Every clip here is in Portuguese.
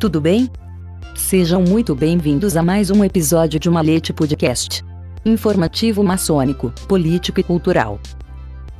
Tudo bem? Sejam muito bem-vindos a mais um episódio de Malete Podcast. Informativo maçônico, político e cultural.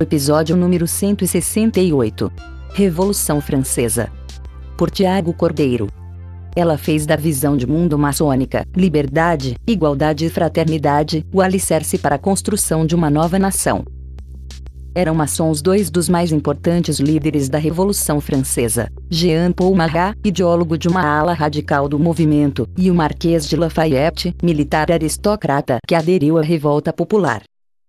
Episódio número 168. Revolução Francesa. Por Tiago Cordeiro. Ela fez da visão de mundo maçônica, liberdade, igualdade e fraternidade, o alicerce para a construção de uma nova nação. Eram maçons dois dos mais importantes líderes da Revolução Francesa, Jean Paul Marat, ideólogo de uma ala radical do movimento, e o Marquês de Lafayette, militar aristocrata que aderiu à revolta popular.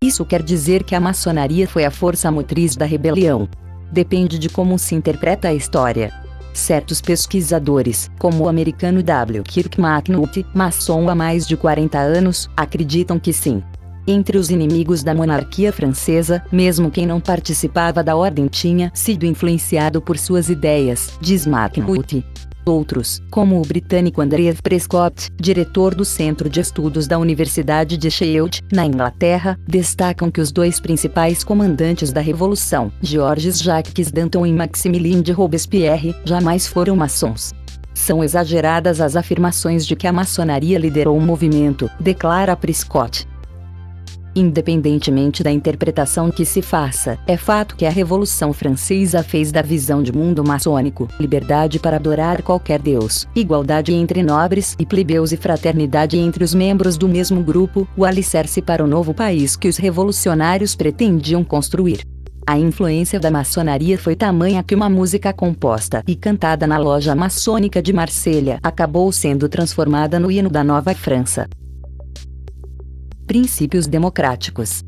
Isso quer dizer que a maçonaria foi a força motriz da rebelião. Depende de como se interpreta a história. Certos pesquisadores, como o americano W. Kirk McNulty, maçom há mais de 40 anos, acreditam que sim. Entre os inimigos da monarquia francesa, mesmo quem não participava da ordem tinha sido influenciado por suas ideias, diz McNulty. Outros, como o britânico Andrew Prescott, diretor do Centro de Estudos da Universidade de Sheffield, na Inglaterra, destacam que os dois principais comandantes da Revolução, Georges Jacques Danton e Maximilien de Robespierre, jamais foram maçons. São exageradas as afirmações de que a maçonaria liderou o movimento, declara Prescott. Independentemente da interpretação que se faça, é fato que a Revolução Francesa fez da visão de mundo maçônico liberdade para adorar qualquer Deus, igualdade entre nobres e plebeus e fraternidade entre os membros do mesmo grupo, o alicerce para o novo país que os revolucionários pretendiam construir. A influência da maçonaria foi tamanha que uma música composta e cantada na loja maçônica de Marselha acabou sendo transformada no hino da Nova França. Princípios democráticos.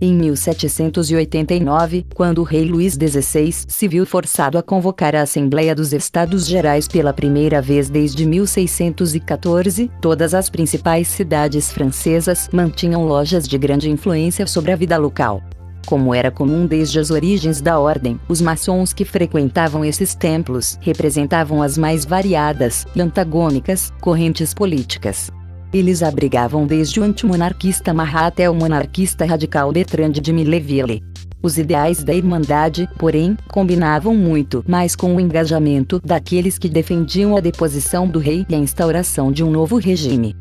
Em 1789, quando o rei Luís XVI se viu forçado a convocar a Assembleia dos Estados Gerais pela primeira vez desde 1614, todas as principais cidades francesas mantinham lojas de grande influência sobre a vida local. Como era comum desde as origens da ordem, os maçons que frequentavam esses templos representavam as mais variadas e antagônicas correntes políticas. Eles abrigavam desde o antimonarquista Marat até o monarquista radical Bertrand de Milleville. Os ideais da Irmandade, porém, combinavam muito mais com o engajamento daqueles que defendiam a deposição do rei e a instauração de um novo regime.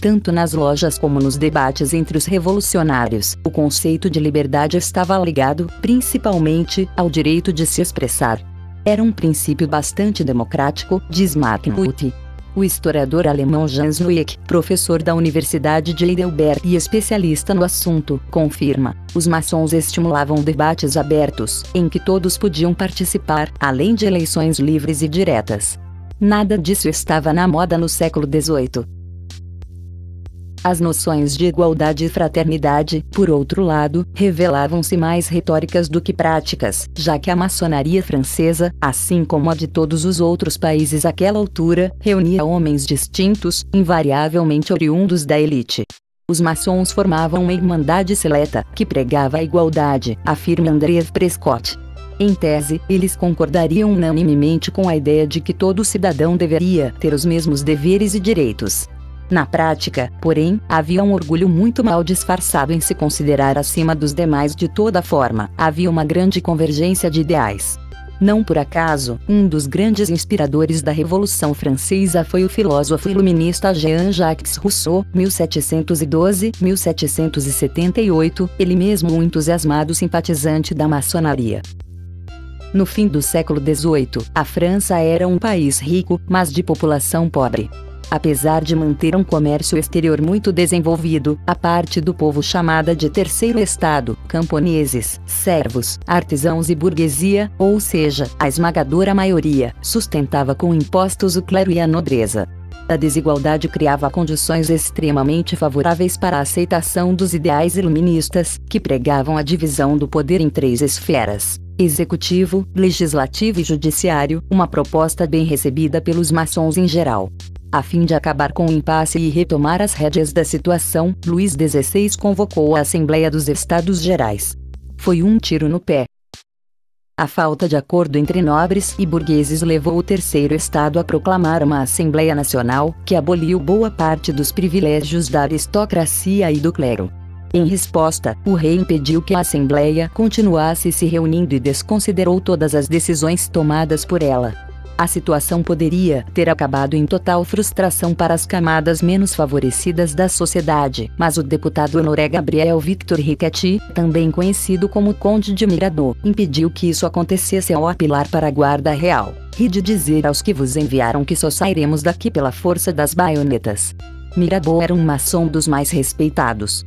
Tanto nas lojas como nos debates entre os revolucionários, o conceito de liberdade estava ligado, principalmente, ao direito de se expressar. Era um princípio bastante democrático, diz McNulty. O historiador alemão Jan Zwick, professor da Universidade de Heidelberg e especialista no assunto, confirma: os maçons estimulavam debates abertos, em que todos podiam participar, além de eleições livres e diretas. Nada disso estava na moda no século XVIII. As noções de igualdade e fraternidade, por outro lado, revelavam-se mais retóricas do que práticas, já que a maçonaria francesa, assim como a de todos os outros países àquela altura, reunia homens distintos, invariavelmente oriundos da elite. Os maçons formavam uma irmandade seleta, que pregava a igualdade, afirma André Prescott. Em tese, eles concordariam unanimemente com a ideia de que todo cidadão deveria ter os mesmos deveres e direitos. Na prática, porém, havia um orgulho muito mal disfarçado em se considerar acima dos demais de toda forma. Havia uma grande convergência de ideais. Não por acaso, um dos grandes inspiradores da Revolução Francesa foi o filósofo iluminista Jean-Jacques Rousseau, 1712-1778, ele mesmo um entusiasmado simpatizante da maçonaria. No fim do século XVIII, a França era um país rico, mas de população pobre. Apesar de manter um comércio exterior muito desenvolvido, a parte do povo chamada de terceiro estado, camponeses, servos, artesãos e burguesia, ou seja, a esmagadora maioria, sustentava com impostos o clero e a nobreza. A desigualdade criava condições extremamente favoráveis para a aceitação dos ideais iluministas, que pregavam a divisão do poder em três esferas: executivo, legislativo e judiciário, uma proposta bem recebida pelos maçons em geral. A fim de acabar com o impasse e retomar as rédeas da situação, Luís XVI convocou a Assembleia dos Estados Gerais. Foi um tiro no pé. A falta de acordo entre nobres e burgueses levou o terceiro estado a proclamar uma Assembleia Nacional, que aboliu boa parte dos privilégios da aristocracia e do clero. Em resposta, o rei impediu que a Assembleia continuasse se reunindo e desconsiderou todas as decisões tomadas por ela. A situação poderia ter acabado em total frustração para as camadas menos favorecidas da sociedade, mas o deputado Honoré Gabriel Victor Riquetti, também conhecido como Conde de Mirador, impediu que isso acontecesse ao apelar para a Guarda Real. E de dizer aos que vos enviaram que só sairemos daqui pela força das baionetas. Mirabeau era um maçom dos mais respeitados.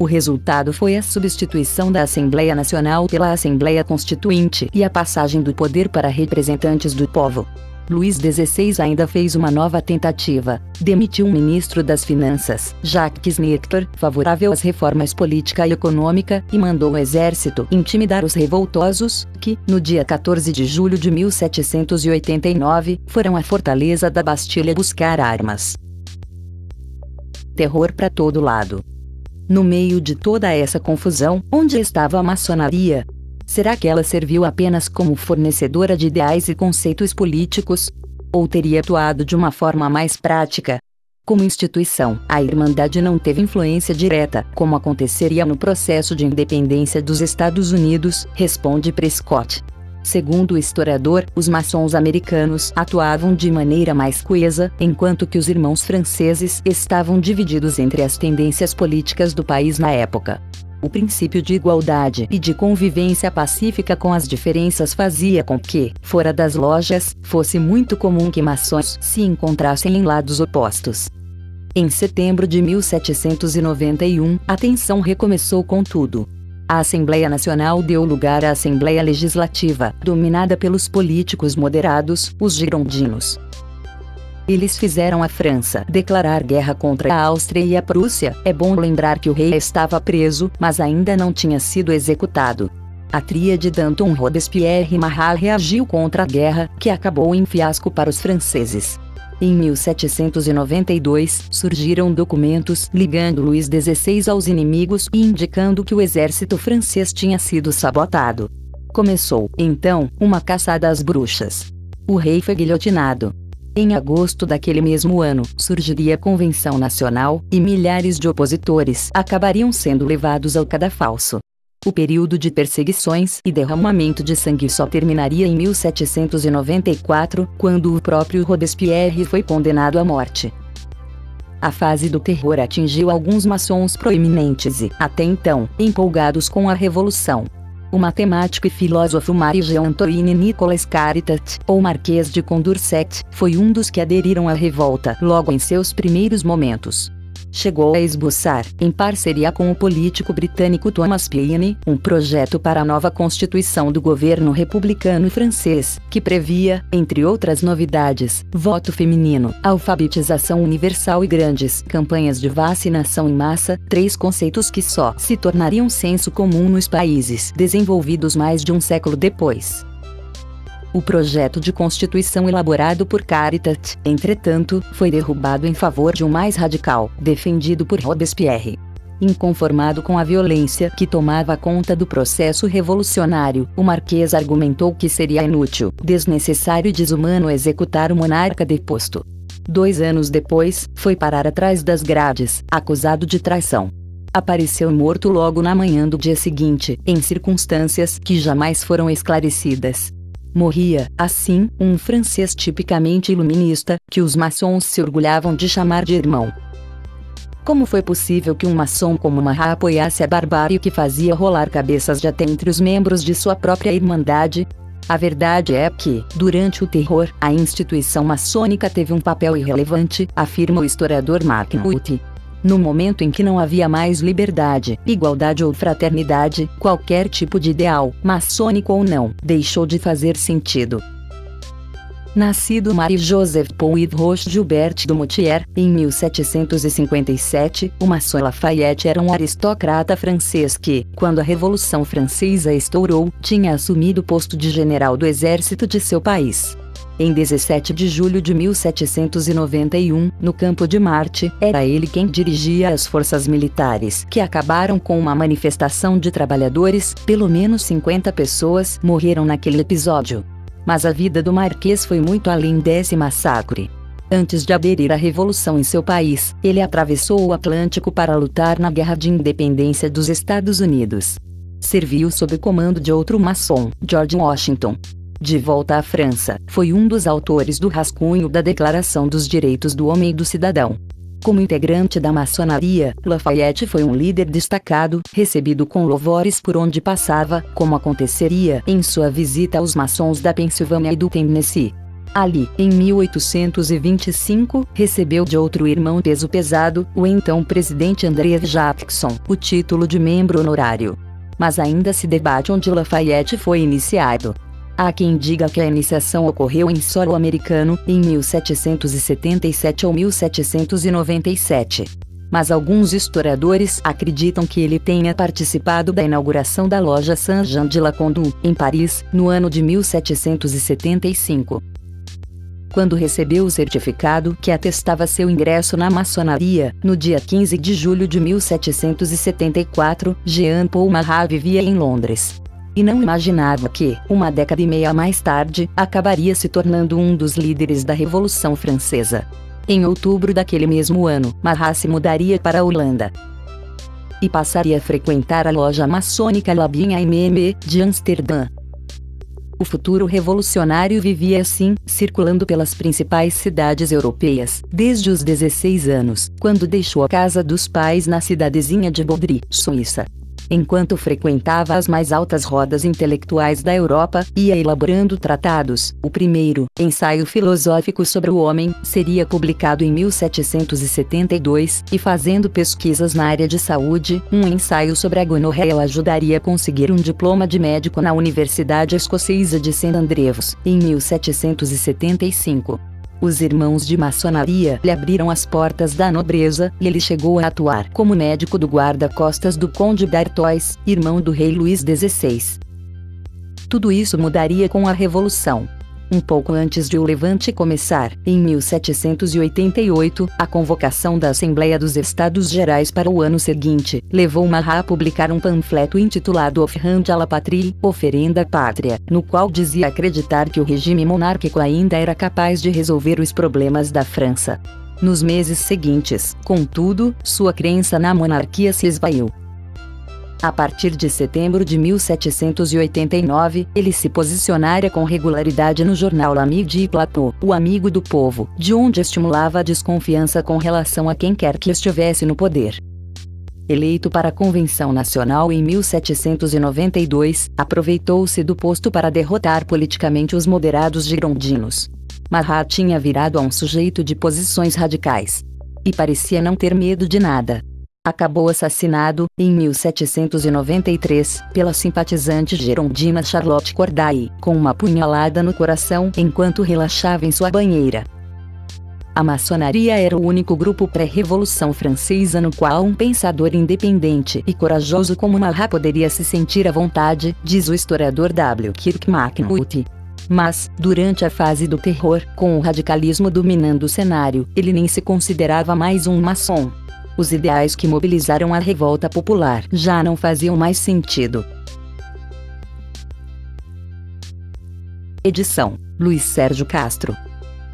O resultado foi a substituição da Assembleia Nacional pela Assembleia Constituinte e a passagem do poder para representantes do povo. Luís XVI ainda fez uma nova tentativa. Demitiu um ministro das Finanças, Jacques Nectar, favorável às reformas política e econômica, e mandou o exército intimidar os revoltosos, que, no dia 14 de julho de 1789, foram à fortaleza da Bastilha buscar armas. Terror para todo lado. No meio de toda essa confusão, onde estava a maçonaria? Será que ela serviu apenas como fornecedora de ideais e conceitos políticos? Ou teria atuado de uma forma mais prática? Como instituição, a Irmandade não teve influência direta, como aconteceria no processo de independência dos Estados Unidos, responde Prescott. Segundo o historiador, os maçons americanos atuavam de maneira mais coesa, enquanto que os irmãos franceses estavam divididos entre as tendências políticas do país na época. O princípio de igualdade e de convivência pacífica com as diferenças fazia com que, fora das lojas, fosse muito comum que maçons se encontrassem em lados opostos. Em setembro de 1791, a tensão recomeçou com tudo. A Assembleia Nacional deu lugar à Assembleia Legislativa, dominada pelos políticos moderados, os girondinos. Eles fizeram a França declarar guerra contra a Áustria e a Prússia. É bom lembrar que o rei estava preso, mas ainda não tinha sido executado. A tríade Danton Robespierre Marat reagiu contra a guerra, que acabou em fiasco para os franceses. Em 1792, surgiram documentos ligando Luís XVI aos inimigos e indicando que o exército francês tinha sido sabotado. Começou, então, uma caçada às bruxas. O rei foi guilhotinado. Em agosto daquele mesmo ano, surgiria a Convenção Nacional, e milhares de opositores acabariam sendo levados ao cadafalso. O período de perseguições e derramamento de sangue só terminaria em 1794, quando o próprio Robespierre foi condenado à morte. A fase do terror atingiu alguns maçons proeminentes e, até então, empolgados com a Revolução. O matemático e filósofo Marie-Jean-Antoine Nicolas Caritat, ou Marquês de Condorcet, foi um dos que aderiram à revolta logo em seus primeiros momentos chegou a esboçar, em parceria com o político britânico Thomas Paine, um projeto para a nova constituição do governo republicano francês, que previa, entre outras novidades, voto feminino, alfabetização universal e grandes campanhas de vacinação em massa, três conceitos que só se tornariam senso comum nos países desenvolvidos mais de um século depois. O projeto de constituição elaborado por Caritat, entretanto, foi derrubado em favor de um mais radical, defendido por Robespierre. Inconformado com a violência que tomava conta do processo revolucionário, o Marquês argumentou que seria inútil, desnecessário e desumano executar o monarca deposto. Dois anos depois, foi parar atrás das grades, acusado de traição. Apareceu morto logo na manhã do dia seguinte, em circunstâncias que jamais foram esclarecidas. Morria, assim, um francês tipicamente iluminista, que os maçons se orgulhavam de chamar de irmão. Como foi possível que um maçom como Marat apoiasse a barbárie que fazia rolar cabeças de até entre os membros de sua própria irmandade? A verdade é que, durante o terror, a instituição maçônica teve um papel irrelevante, afirma o historiador Mark Nutt. No momento em que não havia mais liberdade, igualdade ou fraternidade, qualquer tipo de ideal, maçônico ou não, deixou de fazer sentido. Nascido Marie-Joseph Paul Roche Gilbert de Moutier, em 1757, o maçom Lafayette era um aristocrata francês que, quando a Revolução Francesa estourou, tinha assumido o posto de general do exército de seu país. Em 17 de julho de 1791, no Campo de Marte, era ele quem dirigia as forças militares, que acabaram com uma manifestação de trabalhadores, pelo menos 50 pessoas morreram naquele episódio. Mas a vida do Marquês foi muito além desse massacre. Antes de aderir à revolução em seu país, ele atravessou o Atlântico para lutar na Guerra de Independência dos Estados Unidos. Serviu sob comando de outro maçom, George Washington. De volta à França, foi um dos autores do rascunho da Declaração dos Direitos do Homem e do Cidadão. Como integrante da maçonaria, Lafayette foi um líder destacado, recebido com louvores por onde passava, como aconteceria em sua visita aos maçons da Pensilvânia e do Tennessee. Ali, em 1825, recebeu de outro irmão peso pesado, o então presidente André Jackson, o título de membro honorário. Mas ainda se debate onde Lafayette foi iniciado. Há quem diga que a iniciação ocorreu em solo americano, em 1777 ou 1797. Mas alguns historiadores acreditam que ele tenha participado da inauguração da loja Saint-Jean de la Condu, em Paris, no ano de 1775 quando recebeu o certificado que atestava seu ingresso na maçonaria, no dia 15 de julho de 1774, Jean Paul Marat vivia em Londres e não imaginava que, uma década e meia mais tarde, acabaria se tornando um dos líderes da Revolução Francesa. Em outubro daquele mesmo ano, Marat se mudaria para a Holanda e passaria a frequentar a loja maçônica Labinha MM de Amsterdã. O futuro revolucionário vivia assim, circulando pelas principais cidades europeias, desde os 16 anos, quando deixou a casa dos pais na cidadezinha de Baudry, Suíça enquanto frequentava as mais altas rodas intelectuais da Europa, ia elaborando tratados. O primeiro, Ensaio Filosófico sobre o Homem, seria publicado em 1772, e fazendo pesquisas na área de saúde, um ensaio sobre a gonorreia o ajudaria a conseguir um diploma de médico na Universidade Escocesa de St Andrews, em 1775. Os irmãos de maçonaria lhe abriram as portas da nobreza, e ele chegou a atuar como médico do guarda-costas do conde d'Artois, irmão do rei Luís XVI. Tudo isso mudaria com a Revolução. Um pouco antes de o levante começar, em 1788, a convocação da Assembleia dos Estados Gerais para o ano seguinte, levou Marat a publicar um panfleto intitulado Offrande à la Patrie, Oferenda à Pátria, no qual dizia acreditar que o regime monárquico ainda era capaz de resolver os problemas da França. Nos meses seguintes, contudo, sua crença na monarquia se esvaiu. A partir de setembro de 1789, ele se posicionara com regularidade no jornal L'Ami de Plateau, o amigo do povo, de onde estimulava a desconfiança com relação a quem quer que estivesse no poder. Eleito para a Convenção Nacional em 1792, aproveitou-se do posto para derrotar politicamente os moderados girondinos. Marat tinha virado a um sujeito de posições radicais. E parecia não ter medo de nada acabou assassinado, em 1793, pela simpatizante gerondina Charlotte Corday, com uma punhalada no coração enquanto relaxava em sua banheira. A maçonaria era o único grupo pré-revolução francesa no qual um pensador independente e corajoso como Marat poderia se sentir à vontade, diz o historiador W. Kirk McNulty. Mas, durante a fase do terror, com o radicalismo dominando o cenário, ele nem se considerava mais um maçom. Os ideais que mobilizaram a revolta popular já não faziam mais sentido. Edição: Luiz Sérgio Castro.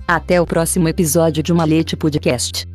Até o próximo episódio de Malete Podcast.